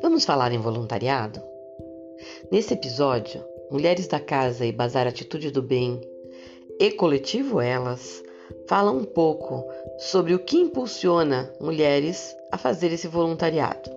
Vamos falar em voluntariado? Nesse episódio, Mulheres da Casa e Bazar Atitude do Bem e Coletivo Elas falam um pouco sobre o que impulsiona mulheres a fazer esse voluntariado.